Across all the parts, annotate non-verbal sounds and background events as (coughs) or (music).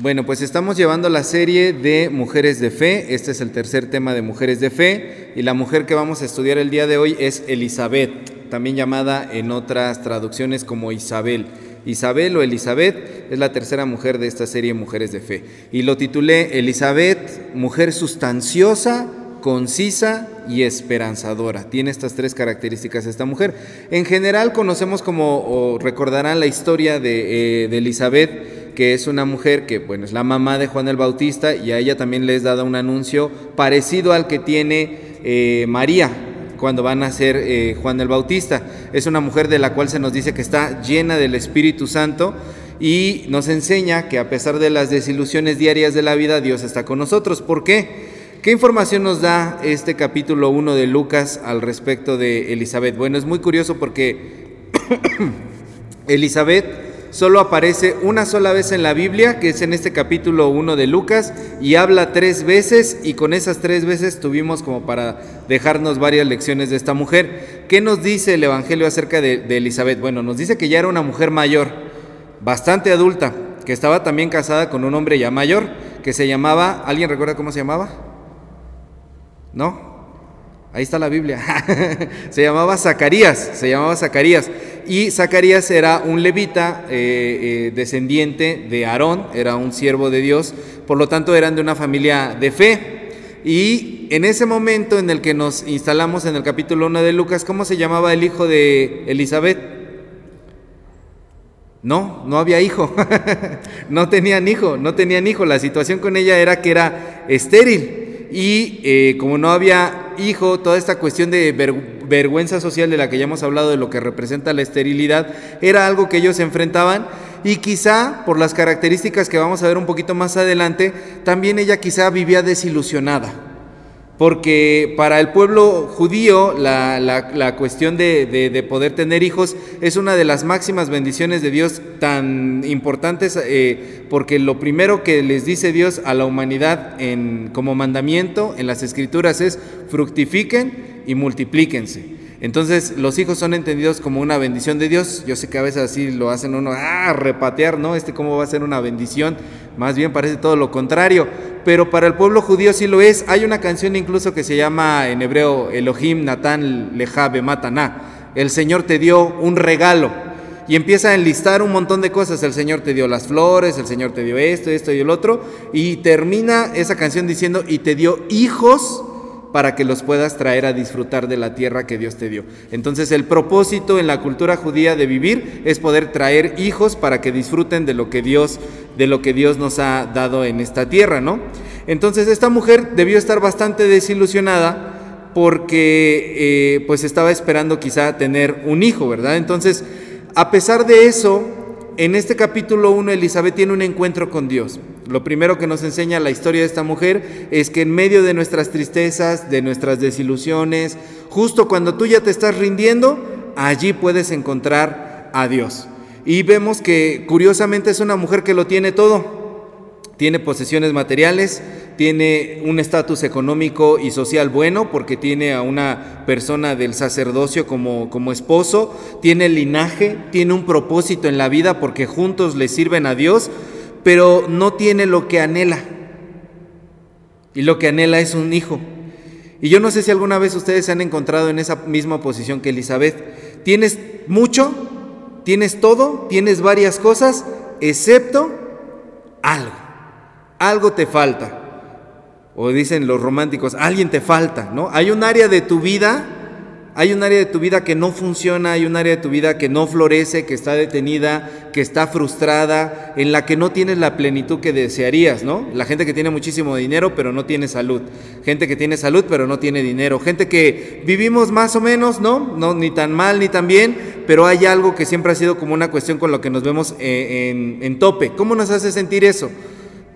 Bueno, pues estamos llevando la serie de Mujeres de Fe. Este es el tercer tema de Mujeres de Fe. Y la mujer que vamos a estudiar el día de hoy es Elizabeth, también llamada en otras traducciones como Isabel. Isabel o Elizabeth es la tercera mujer de esta serie Mujeres de Fe. Y lo titulé Elizabeth, mujer sustanciosa, concisa y esperanzadora. Tiene estas tres características esta mujer. En general conocemos como, recordarán la historia de, eh, de Elizabeth, que es una mujer que, bueno, es la mamá de Juan el Bautista y a ella también les dado un anuncio parecido al que tiene eh, María cuando van a ser eh, Juan el Bautista. Es una mujer de la cual se nos dice que está llena del Espíritu Santo y nos enseña que a pesar de las desilusiones diarias de la vida, Dios está con nosotros. ¿Por qué? ¿Qué información nos da este capítulo 1 de Lucas al respecto de Elizabeth? Bueno, es muy curioso porque (coughs) Elizabeth solo aparece una sola vez en la Biblia, que es en este capítulo 1 de Lucas, y habla tres veces, y con esas tres veces tuvimos como para dejarnos varias lecciones de esta mujer. ¿Qué nos dice el Evangelio acerca de, de Elizabeth? Bueno, nos dice que ya era una mujer mayor, bastante adulta, que estaba también casada con un hombre ya mayor, que se llamaba, ¿alguien recuerda cómo se llamaba? ¿No? Ahí está la Biblia. (laughs) se llamaba Zacarías, se llamaba Zacarías. Y Zacarías era un levita eh, eh, descendiente de Aarón, era un siervo de Dios, por lo tanto eran de una familia de fe. Y en ese momento en el que nos instalamos en el capítulo 1 de Lucas, ¿cómo se llamaba el hijo de Elizabeth? No, no había hijo, (laughs) no tenían hijo, no tenían hijo. La situación con ella era que era estéril y eh, como no había hijo, toda esta cuestión de vergüenza social de la que ya hemos hablado, de lo que representa la esterilidad, era algo que ellos enfrentaban. Y quizá por las características que vamos a ver un poquito más adelante, también ella quizá vivía desilusionada porque para el pueblo judío la, cuestión de, poder tener hijos es una de las máximas bendiciones de Dios tan importantes, eh, porque lo primero que les dice Dios a la humanidad en, como mandamiento en las escrituras es fructifiquen y multiplíquense. Entonces los hijos son entendidos como una bendición de Dios. Yo sé que a veces así lo hacen uno, ah, repatear, ¿no? Este cómo va a ser una bendición. Más bien parece todo lo contrario. Pero para el pueblo judío sí lo es. Hay una canción incluso que se llama en hebreo Elohim Natan Lejabe Mataná. El Señor te dio un regalo. Y empieza a enlistar un montón de cosas. El Señor te dio las flores, el Señor te dio esto, esto y el otro. Y termina esa canción diciendo, y te dio hijos para que los puedas traer a disfrutar de la tierra que Dios te dio. Entonces el propósito en la cultura judía de vivir es poder traer hijos para que disfruten de lo que Dios de lo que Dios nos ha dado en esta tierra, ¿no? Entonces esta mujer debió estar bastante desilusionada porque eh, pues estaba esperando quizá tener un hijo, ¿verdad? Entonces, a pesar de eso, en este capítulo 1 Elizabeth tiene un encuentro con Dios. Lo primero que nos enseña la historia de esta mujer es que en medio de nuestras tristezas, de nuestras desilusiones, justo cuando tú ya te estás rindiendo, allí puedes encontrar a Dios. Y vemos que curiosamente es una mujer que lo tiene todo. Tiene posesiones materiales, tiene un estatus económico y social bueno porque tiene a una persona del sacerdocio como, como esposo, tiene linaje, tiene un propósito en la vida porque juntos le sirven a Dios, pero no tiene lo que anhela. Y lo que anhela es un hijo. Y yo no sé si alguna vez ustedes se han encontrado en esa misma posición que Elizabeth. Tienes mucho, tienes todo, tienes varias cosas, excepto algo. Algo te falta o dicen los románticos, alguien te falta, ¿no? Hay un área de tu vida, hay un área de tu vida que no funciona, hay un área de tu vida que no florece, que está detenida, que está frustrada, en la que no tienes la plenitud que desearías, ¿no? La gente que tiene muchísimo dinero pero no tiene salud, gente que tiene salud pero no tiene dinero, gente que vivimos más o menos, ¿no? No ni tan mal ni tan bien, pero hay algo que siempre ha sido como una cuestión con lo que nos vemos eh, en, en tope. ¿Cómo nos hace sentir eso?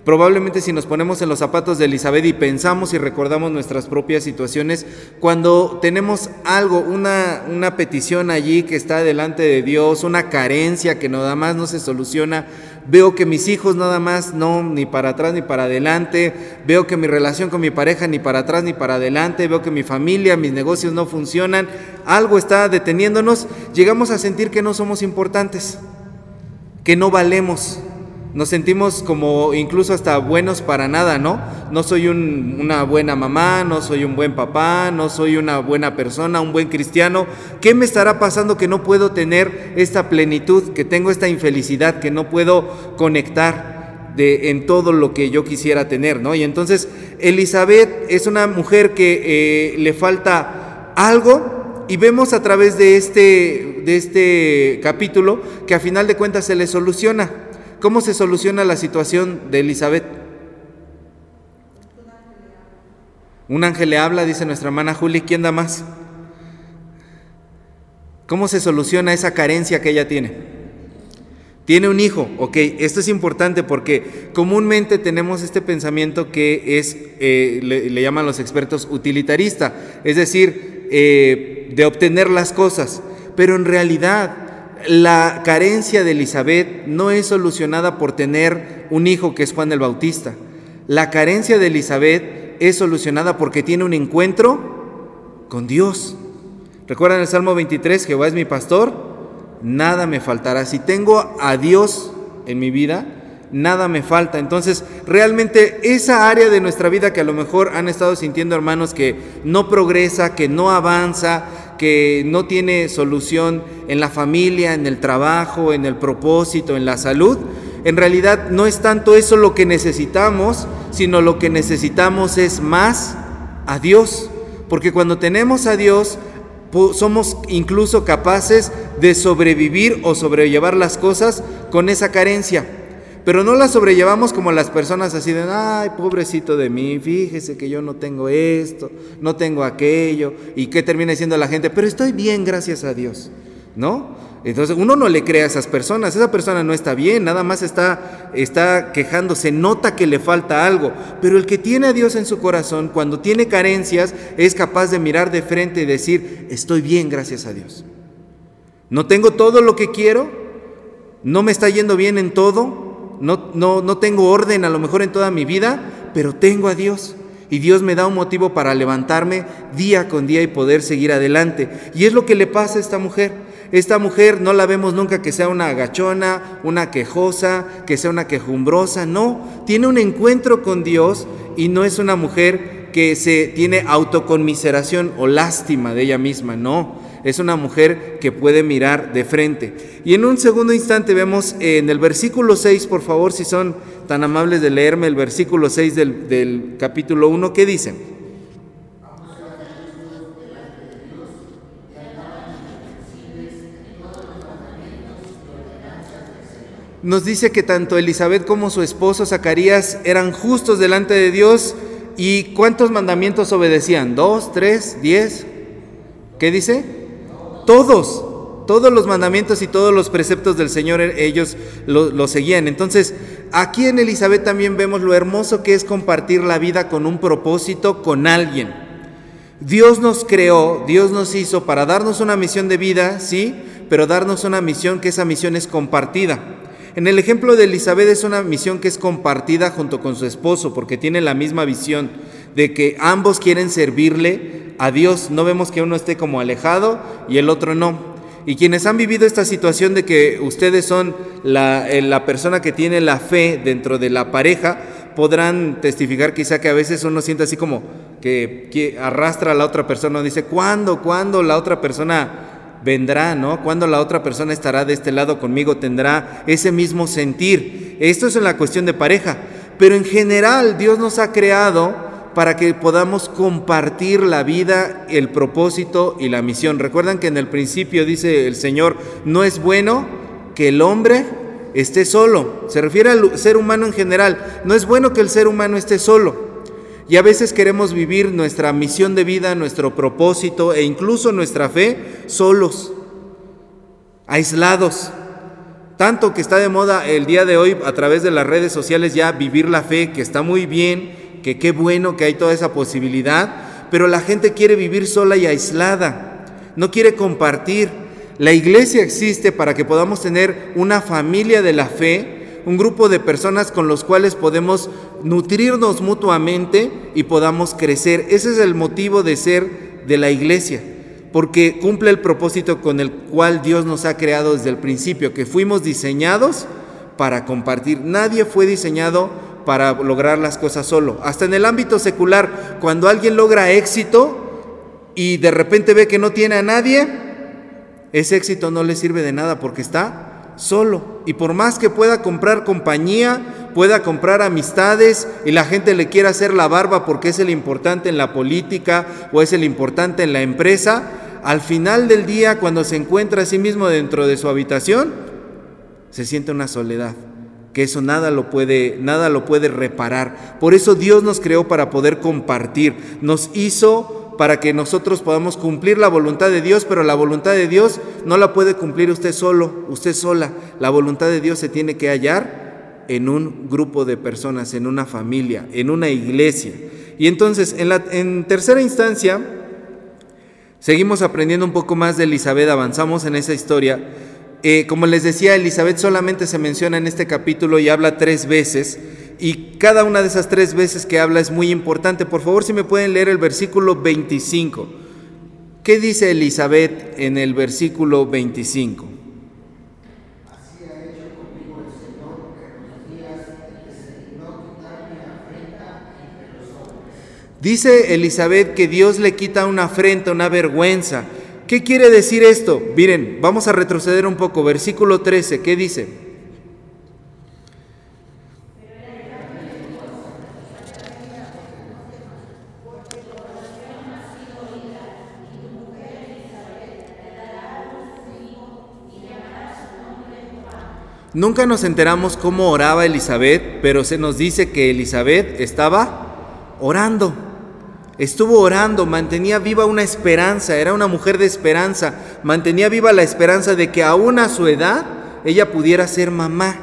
Probablemente si nos ponemos en los zapatos de Elizabeth y pensamos y recordamos nuestras propias situaciones, cuando tenemos algo, una, una petición allí que está delante de Dios, una carencia que nada más no se soluciona, veo que mis hijos nada más no, ni para atrás ni para adelante, veo que mi relación con mi pareja ni para atrás ni para adelante, veo que mi familia, mis negocios no funcionan, algo está deteniéndonos, llegamos a sentir que no somos importantes, que no valemos Nos sentimos como incluso hasta buenos para nada, ¿no? No soy una buena mamá, no soy un buen papá, no soy una buena persona, un buen cristiano. ¿Qué me estará pasando que no puedo tener esta plenitud, que tengo esta infelicidad, que no puedo conectar en todo lo que yo quisiera tener, ¿no? Y entonces Elizabeth es una mujer que eh, le falta algo y vemos a través de este, de este capítulo que a final de cuentas se le soluciona. ¿Cómo se soluciona la situación de Elizabeth? Un ángel le habla, dice nuestra hermana Juli, ¿quién da más? ¿Cómo se soluciona esa carencia que ella tiene? Tiene un hijo, ok, esto es importante porque comúnmente tenemos este pensamiento que es, eh, le, llaman los expertos utilitarista, es decir, eh, de obtener las cosas, pero en realidad la carencia de Elizabeth no es solucionada por tener un hijo que es Juan el Bautista. La carencia de Elizabeth es solucionada porque tiene un encuentro con Dios. ¿Recuerdan el Salmo 23? Jehová es mi pastor, nada me faltará. Si tengo a Dios en mi vida, nada me falta. Entonces, realmente esa área de nuestra vida que a lo mejor han estado sintiendo hermanos que no progresa, que no avanza, que no tiene solución en la familia, en el trabajo, en el propósito, en la salud, en realidad no es tanto eso lo que necesitamos, sino lo que necesitamos es más a Dios. Porque cuando tenemos a Dios, somos incluso capaces de sobrevivir o sobrellevar las cosas con esa carencia. Pero no la sobrellevamos como las personas así de, ay, pobrecito de mí, fíjese que yo no tengo esto, no tengo aquello, y qué termina diciendo la gente, pero estoy bien, gracias a Dios, ¿no? Entonces uno no le cree a esas personas, esa persona no está bien, nada más está, está quejándose, nota que le falta algo, pero el que tiene a Dios en su corazón, cuando tiene carencias, es capaz de mirar de frente y decir, estoy bien, gracias a Dios. No tengo todo lo que quiero, no me está yendo bien en todo, no, no, no tengo orden a lo mejor en toda mi vida, pero tengo a Dios. Y Dios me da un motivo para levantarme día con día y poder seguir adelante. Y es lo que le pasa a esta mujer. Esta mujer no la vemos nunca que sea una agachona, una quejosa, que sea una quejumbrosa. No, tiene un encuentro con Dios y no es una mujer que se tiene autoconmiseración o lástima de ella misma. No, es una mujer que puede mirar de frente. Y en un segundo instante vemos en el versículo 6, por favor, si son tan amables de leerme el versículo 6 del, capítulo 1, ¿qué dice? Nos dice que tanto Elizabeth como su esposo Zacarías eran justos delante de Dios. ¿Y cuántos mandamientos obedecían? ¿Dos, tres, diez? ¿Qué dice? Todos, todos los mandamientos y todos los preceptos del Señor eh, ellos lo, seguían. Entonces, aquí en Elizabeth también vemos lo hermoso que es compartir la vida con un propósito, con alguien. Dios nos creó, Dios nos hizo para darnos una misión de vida, sí, pero darnos una misión que esa misión es compartida. En el ejemplo de Elizabeth es una misión que es compartida junto con su esposo, porque tiene la misma visión de que ambos quieren servirle a Dios. No vemos que uno esté como alejado y el otro no. Y quienes han vivido esta situación de que ustedes son la, eh, persona que tiene la fe dentro de la pareja, podrán testificar quizá que a veces uno siente así como que, que arrastra a la otra persona, dice, ¿cuándo? ¿Cuándo la otra persona vendrá? ¿No? ¿Cuándo la otra persona estará de este lado conmigo? Tendrá ese mismo sentir. Esto es en la cuestión de pareja. Pero en general Dios nos ha creado para que podamos compartir la vida, el propósito y la misión. Recuerdan que en el principio dice el Señor, no es bueno que el hombre esté solo. Se refiere al ser humano en general. No es bueno que el ser humano esté solo. Y a veces queremos vivir nuestra misión de vida, nuestro propósito e incluso nuestra fe solos, aislados. Tanto que está de moda el día de hoy a través de las redes sociales ya vivir la fe, que está muy bien, que qué bueno que hay toda esa posibilidad, pero la gente quiere vivir sola y aislada, no quiere compartir. La iglesia existe para que podamos tener una familia de la fe, un grupo de personas con los cuales podemos nutrirnos mutuamente y podamos crecer. Ese es el motivo de ser de la iglesia, porque cumple el propósito con el cual Dios nos ha creado desde el principio, que fuimos diseñados para compartir. Nadie fue diseñado para lograr las cosas solo. Hasta en el ámbito secular, cuando alguien logra éxito y de repente ve que no tiene a nadie, ese éxito no le sirve de nada porque está solo. Y por más que pueda comprar compañía, pueda comprar amistades y la gente le quiera hacer la barba porque es el importante en la política o es el importante en la empresa, al final del día, cuando se encuentra a sí mismo dentro de su habitación, se siente una soledad que eso nada lo puede nada lo puede reparar. Por eso Dios nos creó para poder compartir, nos hizo para que nosotros podamos cumplir la voluntad de Dios, pero la voluntad de Dios no la puede cumplir usted solo, usted sola. La voluntad de Dios se tiene que hallar en un grupo de personas, en una familia, en una iglesia. Y entonces, en, la, en tercera instancia, seguimos aprendiendo un poco más de Elizabeth, avanzamos en esa historia. Eh, como les decía, Elizabeth solamente se menciona en este capítulo y habla tres veces. Y cada una de esas tres veces que habla es muy importante. Por favor, si me pueden leer el versículo 25. ¿Qué dice Elizabeth en el versículo 25? Dice Elizabeth que Dios le quita una afrenta, una vergüenza. ¿Qué quiere decir esto? Miren, vamos a retroceder un poco. Versículo 13, ¿qué dice? Nunca nos enteramos cómo oraba Elizabeth, pero se nos dice que Elizabeth estaba orando. Estuvo orando, mantenía viva una esperanza, era una mujer de esperanza, mantenía viva la esperanza de que aún a su edad ella pudiera ser mamá.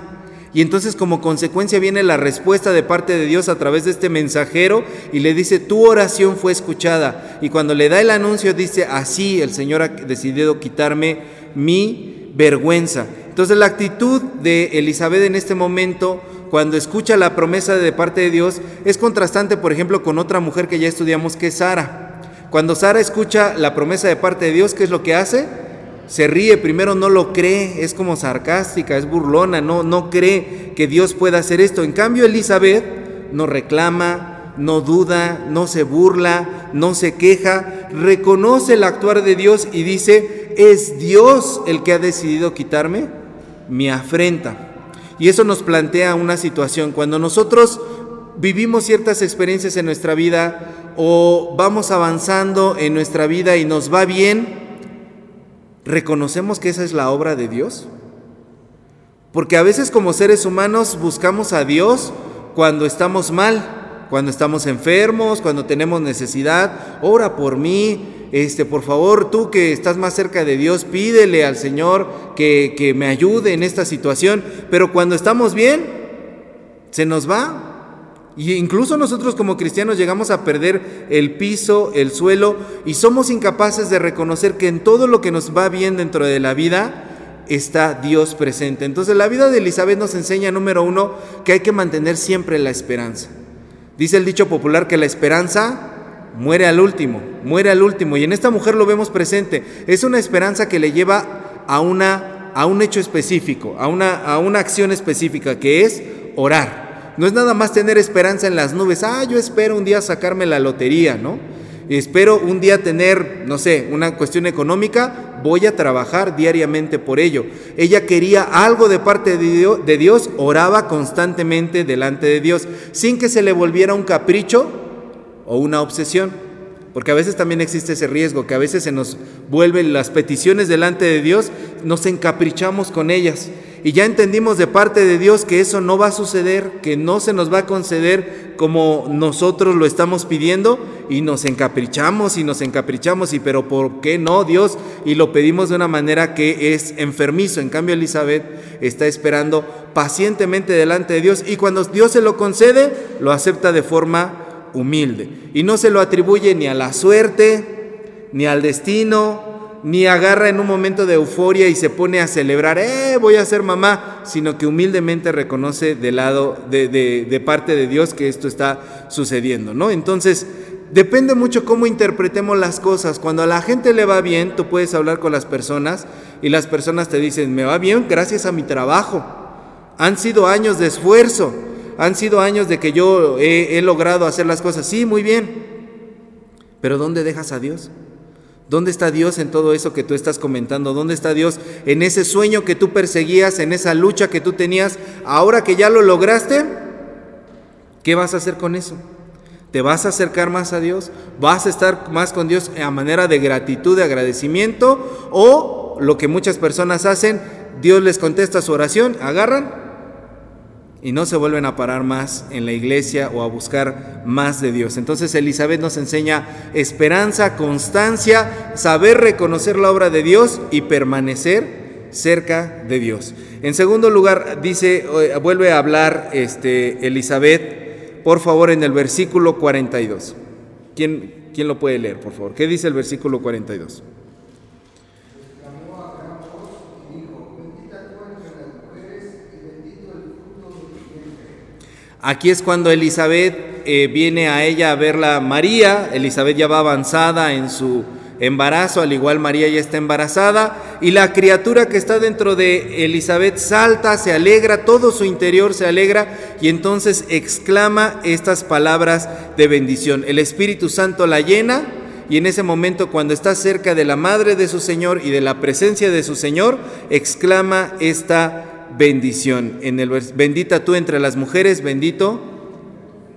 Y entonces como consecuencia viene la respuesta de parte de Dios a través de este mensajero y le dice, tu oración fue escuchada. Y cuando le da el anuncio dice, así el Señor ha decidido quitarme mi vergüenza. Entonces la actitud de Elizabeth en este momento cuando escucha la promesa de parte de Dios es contrastante, por ejemplo, con otra mujer que ya estudiamos que es Sara. Cuando Sara escucha la promesa de parte de Dios, ¿qué es lo que hace? Se ríe, primero no lo cree, es como sarcástica, es burlona, no, no cree que Dios pueda hacer esto. En cambio, Elizabeth no reclama, no duda, no se burla, no se queja, reconoce el actuar de Dios y dice, es Dios el que ha decidido quitarme mi afrenta. Y eso nos plantea una situación. Cuando nosotros vivimos ciertas experiencias en nuestra vida o vamos avanzando en nuestra vida y nos va bien, ¿reconocemos que esa es la obra de Dios? Porque a veces como seres humanos buscamos a Dios cuando estamos mal, cuando estamos enfermos, cuando tenemos necesidad, ora por mí, este, por favor, tú que estás más cerca de Dios, pídele al Señor que, que me ayude en esta situación. Pero cuando estamos bien, se nos va. Y incluso nosotros como cristianos llegamos a perder el piso, el suelo, y somos incapaces de reconocer que en todo lo que nos va bien dentro de la vida está Dios presente. Entonces la vida de Elizabeth nos enseña, número uno, que hay que mantener siempre la esperanza. Dice el dicho popular que la esperanza muere al último, muere al último. Y en esta mujer lo vemos presente. Es una esperanza que le lleva a, una, a un hecho específico, a una, a una acción específica, que es orar. No es nada más tener esperanza en las nubes. Ah, yo espero un día sacarme la lotería, ¿no? Espero un día tener, no sé, una cuestión económica, voy a trabajar diariamente por ello. Ella quería algo de parte de Dios, oraba constantemente delante de Dios, sin que se le volviera un capricho o una obsesión. Porque a veces también existe ese riesgo, que a veces se nos vuelven las peticiones delante de Dios, nos encaprichamos con ellas. Y ya entendimos de parte de Dios que eso no va a suceder, que no se nos va a conceder como nosotros lo estamos pidiendo y nos encaprichamos y nos encaprichamos y pero ¿por qué no Dios? Y lo pedimos de una manera que es enfermizo. En cambio Elizabeth está esperando pacientemente delante de Dios y cuando Dios se lo concede, lo acepta de forma humilde. Y no se lo atribuye ni a la suerte, ni al destino, ni agarra en un momento de euforia y se pone a celebrar, eh, voy a ser mamá, sino que humildemente reconoce del lado, de, de, parte de Dios que esto está sucediendo, ¿no? Entonces, depende mucho cómo interpretemos las cosas. Cuando a la gente le va bien, tú puedes hablar con las personas y las personas te dicen, me va bien gracias a mi trabajo. Han sido años de esfuerzo, han sido años de que yo he, logrado hacer las cosas. Sí, muy bien. Pero ¿dónde dejas a Dios? ¿Dónde está Dios en todo eso que tú estás comentando? ¿Dónde está Dios en ese sueño que tú perseguías, en esa lucha que tú tenías? Ahora que ya lo lograste, ¿qué vas a hacer con eso? ¿Te vas a acercar más a Dios? ¿Vas a estar más con Dios a manera de gratitud, de agradecimiento? ¿O lo que muchas personas hacen, Dios les contesta su oración, agarran y no se vuelven a parar más en la iglesia o a buscar más de Dios. Entonces Elizabeth nos enseña esperanza, constancia, saber reconocer la obra de Dios y permanecer cerca de Dios. En segundo lugar, dice, eh, vuelve a hablar este, Elizabeth por favor, en el versículo 42. ¿Quién, ¿Quién lo puede leer, por favor? ¿Qué dice el versículo 42? Aquí es cuando Elizabeth eh, viene a ella a verla María. Elizabeth ya va avanzada en su embarazo, al igual María ya está embarazada, y la criatura que está dentro de Elizabeth salta, se alegra, todo su interior se alegra, y entonces exclama estas palabras de bendición. El Espíritu Santo la llena, y en ese momento cuando está cerca de la madre de su Señor y de la presencia de su Señor, exclama esta bendición. En el bendita tú entre las mujeres, bendito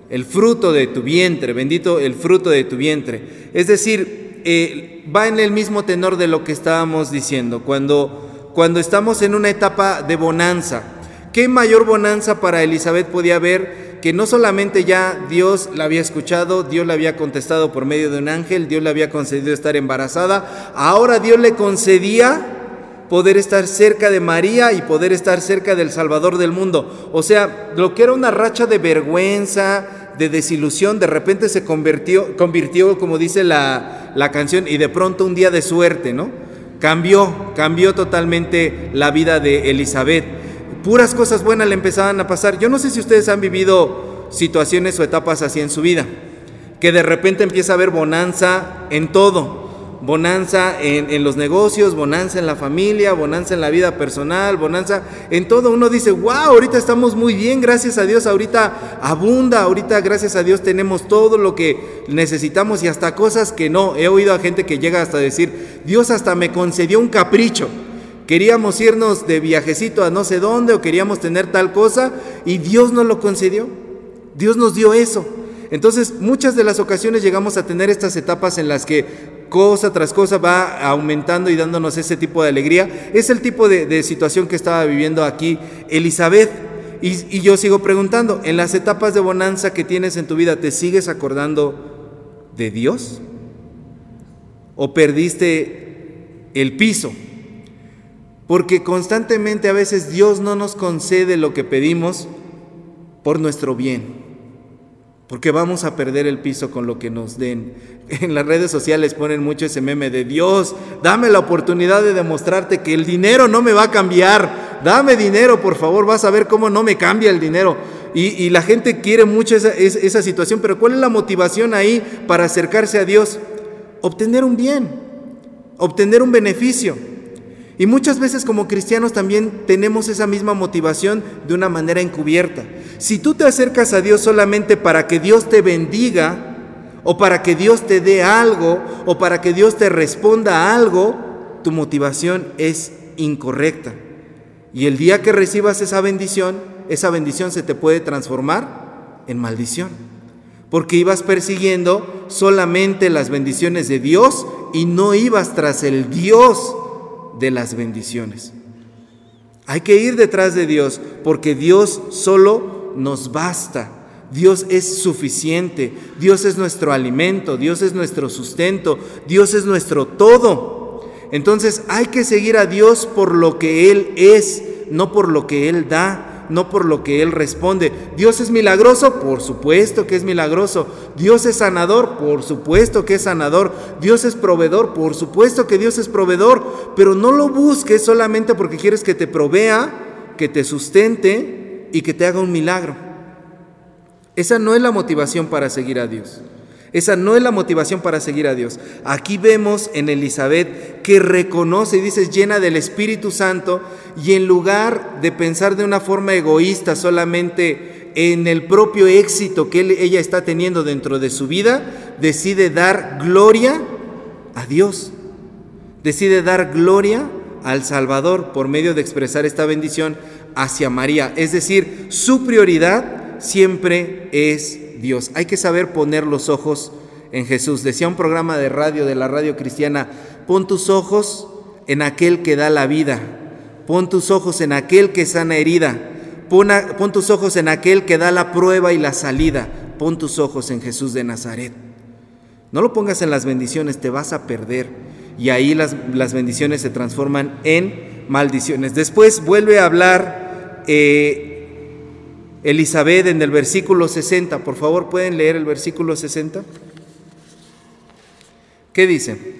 el fruto de tu vientre, bendito el fruto de tu vientre. Es decir, eh, va en el mismo tenor de lo que estábamos diciendo, cuando, cuando estamos en una etapa de bonanza. ¿Qué mayor bonanza para Elizabeth podía haber que no solamente ya Dios la había escuchado, Dios le había contestado por medio de un ángel, Dios le había concedido estar embarazada, ahora Dios le concedía poder estar cerca de María y poder estar cerca del Salvador del mundo. O sea, lo que era una racha de vergüenza, de desilusión, de repente se convirtió, convirtió como dice la, la canción, y de pronto un día de suerte, ¿no? Cambió, cambió totalmente la vida de Elizabeth. Puras cosas buenas le empezaban a pasar. Yo no sé si ustedes han vivido situaciones o etapas así en su vida, que de repente empieza a haber bonanza en todo bonanza en, los negocios, bonanza en la familia, bonanza en la vida personal, bonanza en todo. Uno dice, wow, ahorita estamos muy bien, gracias a Dios, ahorita abunda, ahorita gracias a Dios tenemos todo lo que necesitamos y hasta cosas que no. He oído a gente que llega hasta decir, Dios hasta me concedió un capricho. Queríamos irnos de viajecito a no sé dónde o queríamos tener tal cosa y Dios nos lo concedió. Dios nos dio eso. Entonces, muchas de las ocasiones llegamos a tener estas etapas en las que cosa tras cosa va aumentando y dándonos ese tipo de alegría. Es el tipo de, situación que estaba viviendo aquí Elizabeth. Y, y, yo sigo preguntando, en las etapas de bonanza que tienes en tu vida, ¿te sigues acordando de Dios? ¿O perdiste el piso? Porque constantemente a veces Dios no nos concede lo que pedimos por nuestro bien porque vamos a perder el piso con lo que nos den. (laughs) En las redes sociales ponen mucho ese meme de Dios, dame la oportunidad de demostrarte que el dinero no me va a cambiar. Dame dinero, por favor, vas a ver cómo no me cambia el dinero. Y, la gente quiere mucho esa, situación, pero ¿cuál es la motivación ahí para acercarse a Dios? Obtener un bien, obtener un beneficio. Y muchas veces como cristianos también tenemos esa misma motivación de una manera encubierta. Si tú te acercas a Dios solamente para que Dios te bendiga, o para que Dios te dé algo, o para que Dios te responda algo, tu motivación es incorrecta. Y el día que recibas esa bendición, esa bendición se te puede transformar en maldición. Porque ibas persiguiendo solamente las bendiciones de Dios y no ibas tras el Dios de las bendiciones. Hay que ir detrás de Dios porque Dios solo nos basta. Dios es suficiente, Dios es nuestro alimento, Dios es nuestro sustento, Dios es nuestro todo. Entonces hay que seguir a Dios por lo que Él es, no por lo que Él da no por lo que Él responde. Dios es milagroso, por supuesto que es milagroso. Dios es sanador, por supuesto que es sanador. Dios es proveedor, por supuesto que Dios es proveedor. Pero no lo busques solamente porque quieres que te provea, que te sustente y que te haga un milagro. Esa no es la motivación para seguir a Dios. Esa no es la motivación para seguir a Dios. Aquí vemos en Elizabeth que reconoce y dice llena del Espíritu Santo y en lugar de pensar de una forma egoísta solamente en el propio éxito que ella está teniendo dentro de su vida, decide dar gloria a Dios. Decide dar gloria al Salvador por medio de expresar esta bendición hacia María. Es decir, su prioridad siempre es Dios. Hay que saber poner los ojos en Jesús. Decía un programa de radio de la radio cristiana, pon tus ojos en aquel que da la vida, pon tus ojos en aquel que sana herida, pon, tus ojos en aquel que da la prueba y la salida, pon tus ojos en Jesús de Nazaret. No lo pongas en las bendiciones, te vas a perder. Y ahí las, las bendiciones se transforman en maldiciones. Después vuelve a hablar eh, Elizabeth en el versículo 60. Por favor, ¿pueden leer el versículo 60? ¿Qué dice?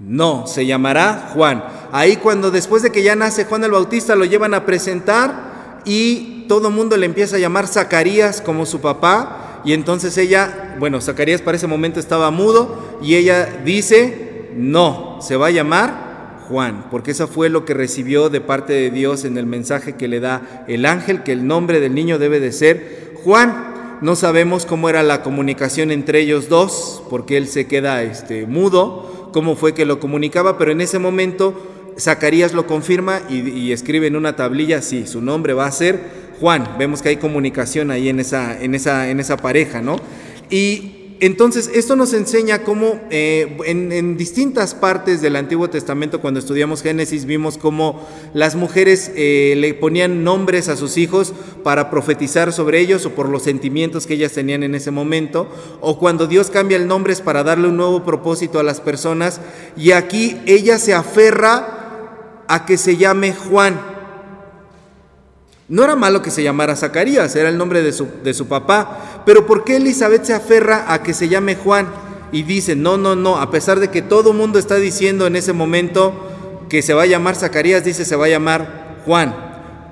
No, se llamará Juan. Ahí cuando después de que ya nace Juan el Bautista lo llevan a presentar y todo el mundo le empieza a llamar Zacarías como su papá y entonces ella, bueno, Zacarías para ese momento estaba mudo y ella dice, no, se va a llamar Juan, porque eso fue lo que recibió de parte de Dios en el mensaje que le da el ángel, que el nombre del niño debe de ser Juan. No sabemos cómo era la comunicación entre ellos dos, porque él se queda este, mudo, cómo fue que lo comunicaba, pero en ese momento Zacarías lo confirma y, y escribe en una tablilla, sí, su nombre va a ser Juan. Vemos que hay comunicación ahí en esa, en esa, en esa pareja, ¿no? Y entonces, esto nos enseña cómo eh, en, distintas partes del Antiguo Testamento, cuando estudiamos Génesis, vimos cómo las mujeres eh, le ponían nombres a sus hijos para profetizar sobre ellos o por los sentimientos que ellas tenían en ese momento, o cuando Dios cambia el nombre es para darle un nuevo propósito a las personas, y aquí ella se aferra a que se llame Juan. No era malo que se llamara Zacarías, era el nombre de su, de su, papá, pero ¿por qué Elizabeth se aferra a que se llame Juan? Y dice, no, no, no, a pesar de que todo el mundo está diciendo en ese momento que se va a llamar Zacarías, dice se va a llamar Juan,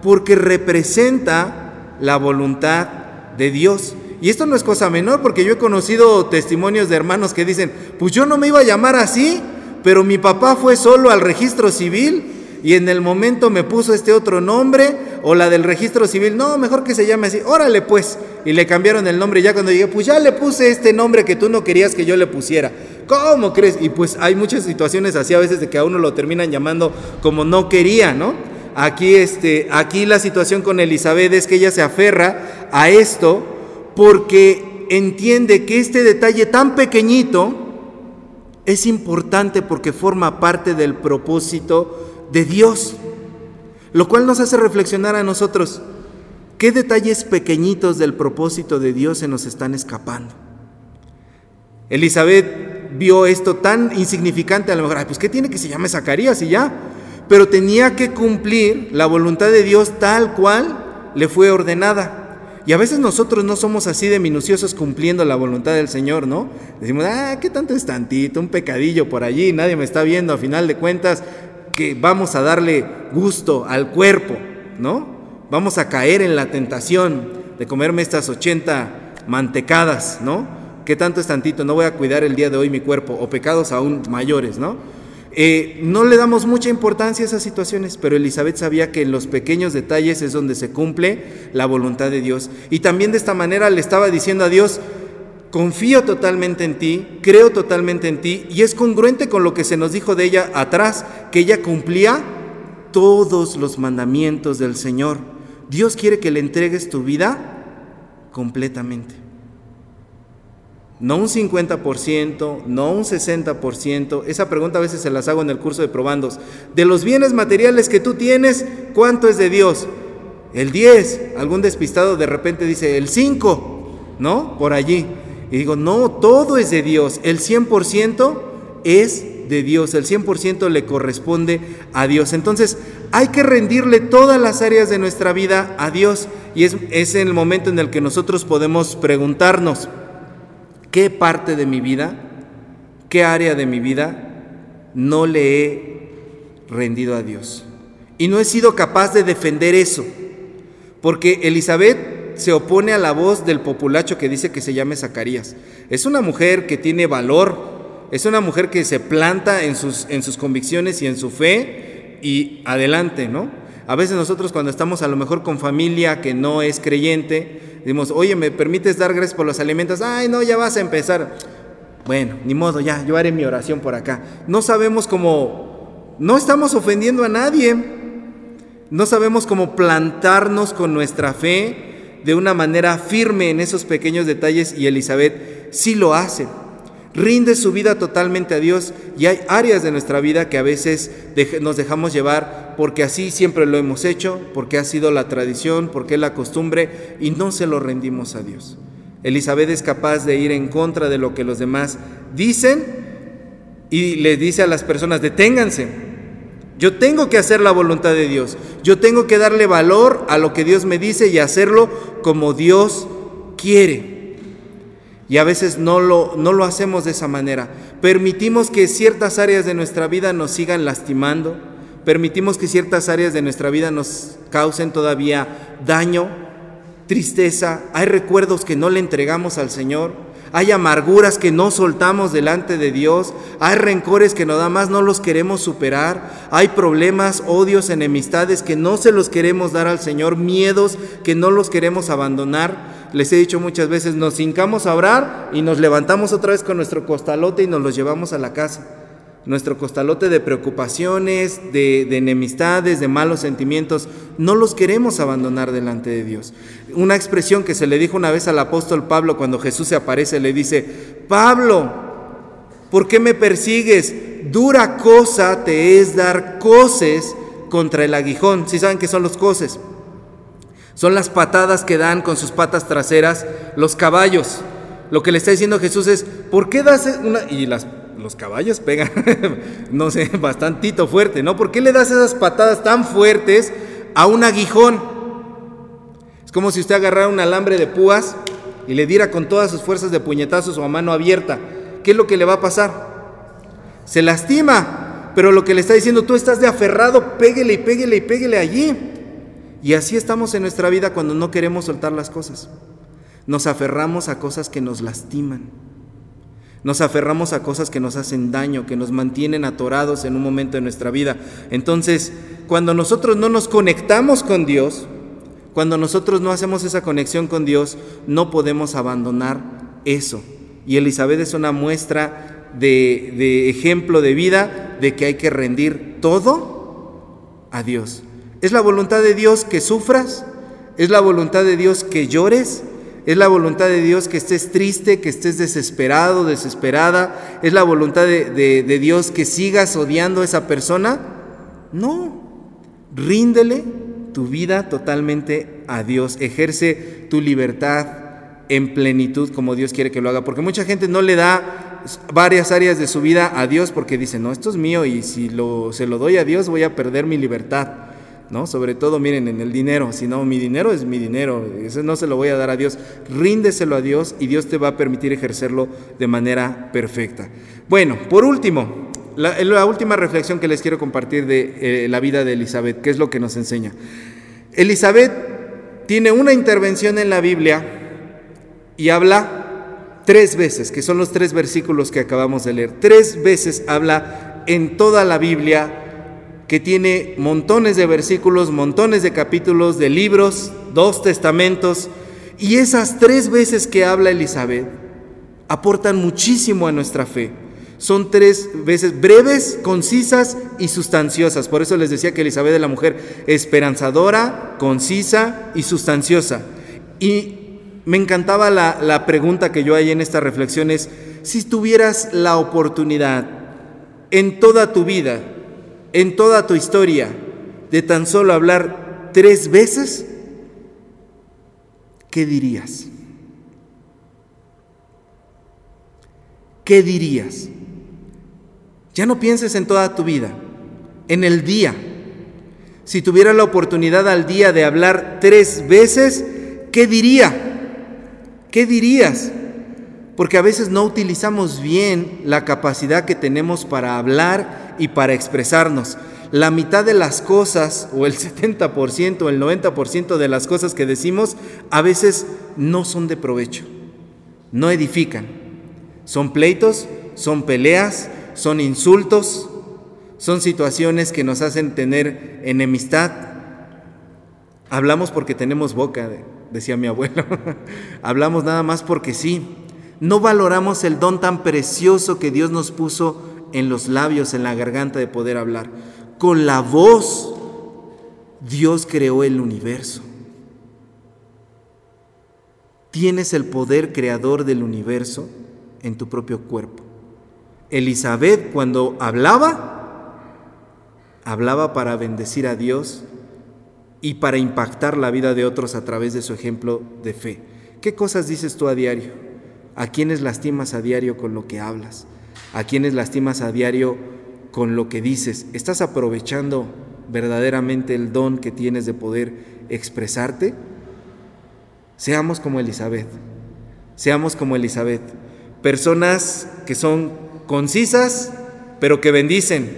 porque representa la voluntad de Dios. Y esto no es cosa menor, porque yo he conocido testimonios de hermanos que dicen, pues yo no me iba a llamar así, pero mi papá fue solo al registro civil y en el momento me puso este otro nombre o la del registro civil, no, mejor que se llame así, órale pues, y le cambiaron el nombre ya cuando llegué, pues ya le puse este nombre que tú no querías que yo le pusiera. ¿Cómo crees? Y pues hay muchas situaciones así a veces de que a uno lo terminan llamando como no quería, ¿no? Aquí, este, aquí la situación con Elizabeth es que ella se aferra a esto porque entiende que este detalle tan pequeñito es importante porque forma parte del propósito de Dios, lo cual nos hace reflexionar a nosotros, ¿qué detalles pequeñitos del propósito de Dios se nos están escapando? Elizabeth vio esto tan insignificante, a lo mejor, pues ¿qué tiene que se llame Zacarías y ya? Pero tenía que cumplir la voluntad de Dios tal cual le fue ordenada. Y a veces nosotros no somos así de minuciosos cumpliendo la voluntad del Señor, ¿no? Decimos, ah, ¿qué tanto es tantito? Un pecadillo por allí, nadie me está viendo, a final de cuentas, que vamos a darle gusto al cuerpo, ¿no? Vamos a caer en la tentación de comerme estas 80 mantecadas, ¿no? ¿Qué tanto es tantito? No voy a cuidar el día de hoy mi cuerpo, o pecados aún mayores, ¿no? Eh, no le damos mucha importancia a esas situaciones, pero Elizabeth sabía que en los pequeños detalles es donde se cumple la voluntad de Dios. Y también de esta manera le estaba diciendo a Dios, confío totalmente en ti, creo totalmente en ti y es congruente con lo que se nos dijo de ella atrás, que ella cumplía todos los mandamientos del Señor. Dios quiere que le entregues tu vida completamente. No un 50%, no un 60%. Esa pregunta a veces se las hago en el curso de probandos. De los bienes materiales que tú tienes, ¿cuánto es de Dios? El 10. Algún despistado de repente dice el 5, ¿no? Por allí. Y digo, no, todo es de Dios. El 100% es de Dios. El 100% le corresponde a Dios. Entonces, hay que rendirle todas las áreas de nuestra vida a Dios. Y es, es el momento en el que nosotros podemos preguntarnos, ¿qué parte de mi vida, qué área de mi vida no le he rendido a Dios? Y no he sido capaz de defender eso. porque Elizabeth se opone a la voz del populacho que dice que se llame Zacarías. Es una mujer que tiene valor, es una mujer que se planta en sus, en sus convicciones y en su fe y adelante, ¿no? A veces nosotros cuando estamos a lo mejor con familia que no es creyente, decimos, oye, ¿me permites dar gracias por los alimentos? Ay, no, ya vas a empezar. Bueno, ni modo, ya, yo haré mi oración por acá. No sabemos cómo, no estamos ofendiendo a nadie, no sabemos cómo plantarnos con nuestra fe de una manera firme en esos pequeños detalles y Elizabeth sí lo hace rinde su vida totalmente a Dios y hay áreas de nuestra vida que a veces nos dejamos llevar porque así siempre lo hemos hecho, porque ha sido la tradición, porque es la costumbre y no se lo rendimos a Dios. Elizabeth es capaz de ir en contra de lo que los demás dicen y le dice a las personas, deténganse, yo tengo que hacer la voluntad de Dios, yo tengo que darle valor a lo que Dios me dice y hacerlo como Dios quiere. Y a veces no lo, no lo hacemos de esa manera. Permitimos que ciertas áreas de nuestra vida nos sigan lastimando. Permitimos que ciertas áreas de nuestra vida nos causen todavía daño, tristeza. Hay recuerdos que no le entregamos al Señor. Hay amarguras que no soltamos delante de Dios. Hay rencores que nada más no los queremos superar. Hay problemas, odios, enemistades que no se los queremos dar al Señor. Miedos que no los queremos abandonar les he dicho muchas veces, nos hincamos a orar y nos levantamos otra vez con nuestro costalote y nos los llevamos a la casa. Nuestro costalote de preocupaciones, de, enemistades, de malos sentimientos, no los queremos abandonar delante de Dios. Una expresión que se le dijo una vez al apóstol Pablo cuando Jesús se aparece, le dice, Pablo, ¿por qué me persigues? Dura cosa te es dar coces contra el aguijón. Si saben qué son los coces? Son las patadas que dan con sus patas traseras los caballos. Lo que le está diciendo Jesús es, ¿por qué das una... Y las, los caballos pegan, (laughs) no sé, bastantito fuerte, ¿no? ¿Por qué le das esas patadas tan fuertes a un aguijón? Es como si usted agarrara un alambre de púas y le diera con todas sus fuerzas de puñetazos o a mano abierta. ¿Qué es lo que le va a pasar? Se lastima, pero lo que le está diciendo, tú estás de aferrado, péguele y péguele y péguele allí. Y así estamos en nuestra vida cuando no queremos soltar las cosas. Nos aferramos a cosas que nos lastiman. Nos aferramos a cosas que nos hacen daño, que nos mantienen atorados en un momento de nuestra vida. Entonces, cuando nosotros no nos conectamos con Dios, cuando nosotros no hacemos esa conexión con Dios, no podemos abandonar eso. Y Elizabeth es una muestra de, de ejemplo de vida de que hay que rendir todo a Dios. ¿Es la voluntad de Dios que sufras? ¿Es la voluntad de Dios que llores? ¿Es la voluntad de Dios que estés triste, que estés desesperado, desesperada? ¿Es la voluntad de, Dios que sigas odiando a esa persona? No. Ríndele tu vida totalmente a Dios. Ejerce tu libertad en plenitud como Dios quiere que lo haga. Porque mucha gente no le da varias áreas de su vida a Dios porque dice, no, esto es mío y si lo, se lo doy a Dios voy a perder mi libertad. ¿No? Sobre todo, miren, en el dinero, si no, mi dinero es mi dinero, ese no se lo voy a dar a Dios, ríndeselo a Dios y Dios te va a permitir ejercerlo de manera perfecta. Bueno, por último, la, última reflexión que les quiero compartir de eh, la vida de Elizabeth, ¿qué es lo que nos enseña? Elizabeth tiene una intervención en la Biblia y habla tres veces, que son los tres versículos que acabamos de leer. Tres veces habla en toda la Biblia que tiene montones de versículos, montones de capítulos, de libros, dos testamentos, y esas tres veces que habla Elizabeth aportan muchísimo a nuestra fe. Son tres veces breves, concisas y sustanciosas. Por eso les decía que Elizabeth es la mujer esperanzadora, concisa y sustanciosa. Y me encantaba la, la pregunta que yo hay en esta reflexión es, si tuvieras la oportunidad en toda tu vida en toda tu historia de tan solo hablar tres veces, ¿qué dirías? ¿Qué dirías? Ya no pienses en toda tu vida, en el día. Si tuviera la oportunidad al día de hablar tres veces, ¿qué diría? ¿Qué dirías? Porque a veces no utilizamos bien la capacidad que tenemos para hablar y para expresarnos. la mitad de las cosas, o el (laughs) 70%, o el 90% de las cosas que decimos, a veces no son de provecho, no edifican. Son pleitos, son peleas, son insultos, son situaciones que nos hacen tener enemistad. Hablamos porque tenemos boca, decía mi abuelo. (laughs) Hablamos nada más porque sí. No valoramos el don tan precioso que Dios nos puso en los labios, en la garganta de poder hablar. Con la voz Dios creó el universo. Tienes el poder creador del universo en tu propio cuerpo. Elizabeth cuando hablaba, hablaba para bendecir a Dios y para impactar la vida de otros a través de su ejemplo de fe. ¿Qué cosas dices tú a diario? ¿A quiénes lastimas a diario con lo que hablas? A quienes lastimas a diario con lo que dices. ¿Estás aprovechando verdaderamente el don que tienes de poder expresarte? Seamos como Elizabeth. Seamos como Elizabeth. Personas que son concisas, pero que bendicen.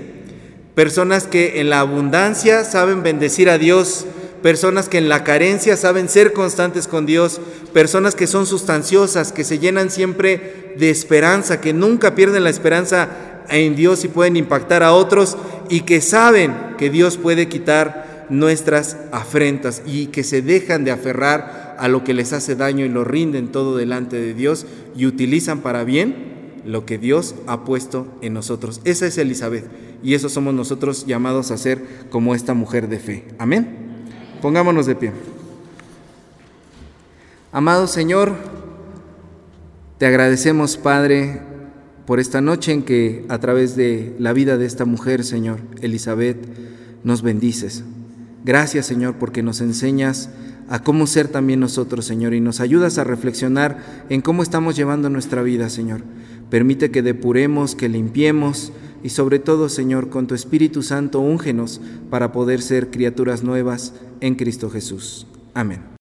Personas que en la abundancia saben bendecir a Dios. Personas que en la carencia saben ser constantes con Dios. Personas que son sustanciosas, que se llenan siempre de esperanza, que nunca pierden la esperanza en Dios y pueden impactar a otros y que saben que Dios puede quitar nuestras afrentas y que se dejan de aferrar a lo que les hace daño y lo rinden todo delante de Dios y utilizan para bien lo que Dios ha puesto en nosotros. Esa es Elizabeth y eso somos nosotros llamados a ser como esta mujer de fe. Amén. Pongámonos de pie. Amado Señor, te agradecemos, Padre, por esta noche en que a través de la vida de esta mujer, Señor, Elizabeth, nos bendices. Gracias, Señor, porque nos enseñas a cómo ser también nosotros, Señor, y nos ayudas a reflexionar en cómo estamos llevando nuestra vida, Señor. Permite que depuremos, que limpiemos y sobre todo, Señor, con tu Espíritu Santo, úngenos para poder ser criaturas nuevas en Cristo Jesús. Amén.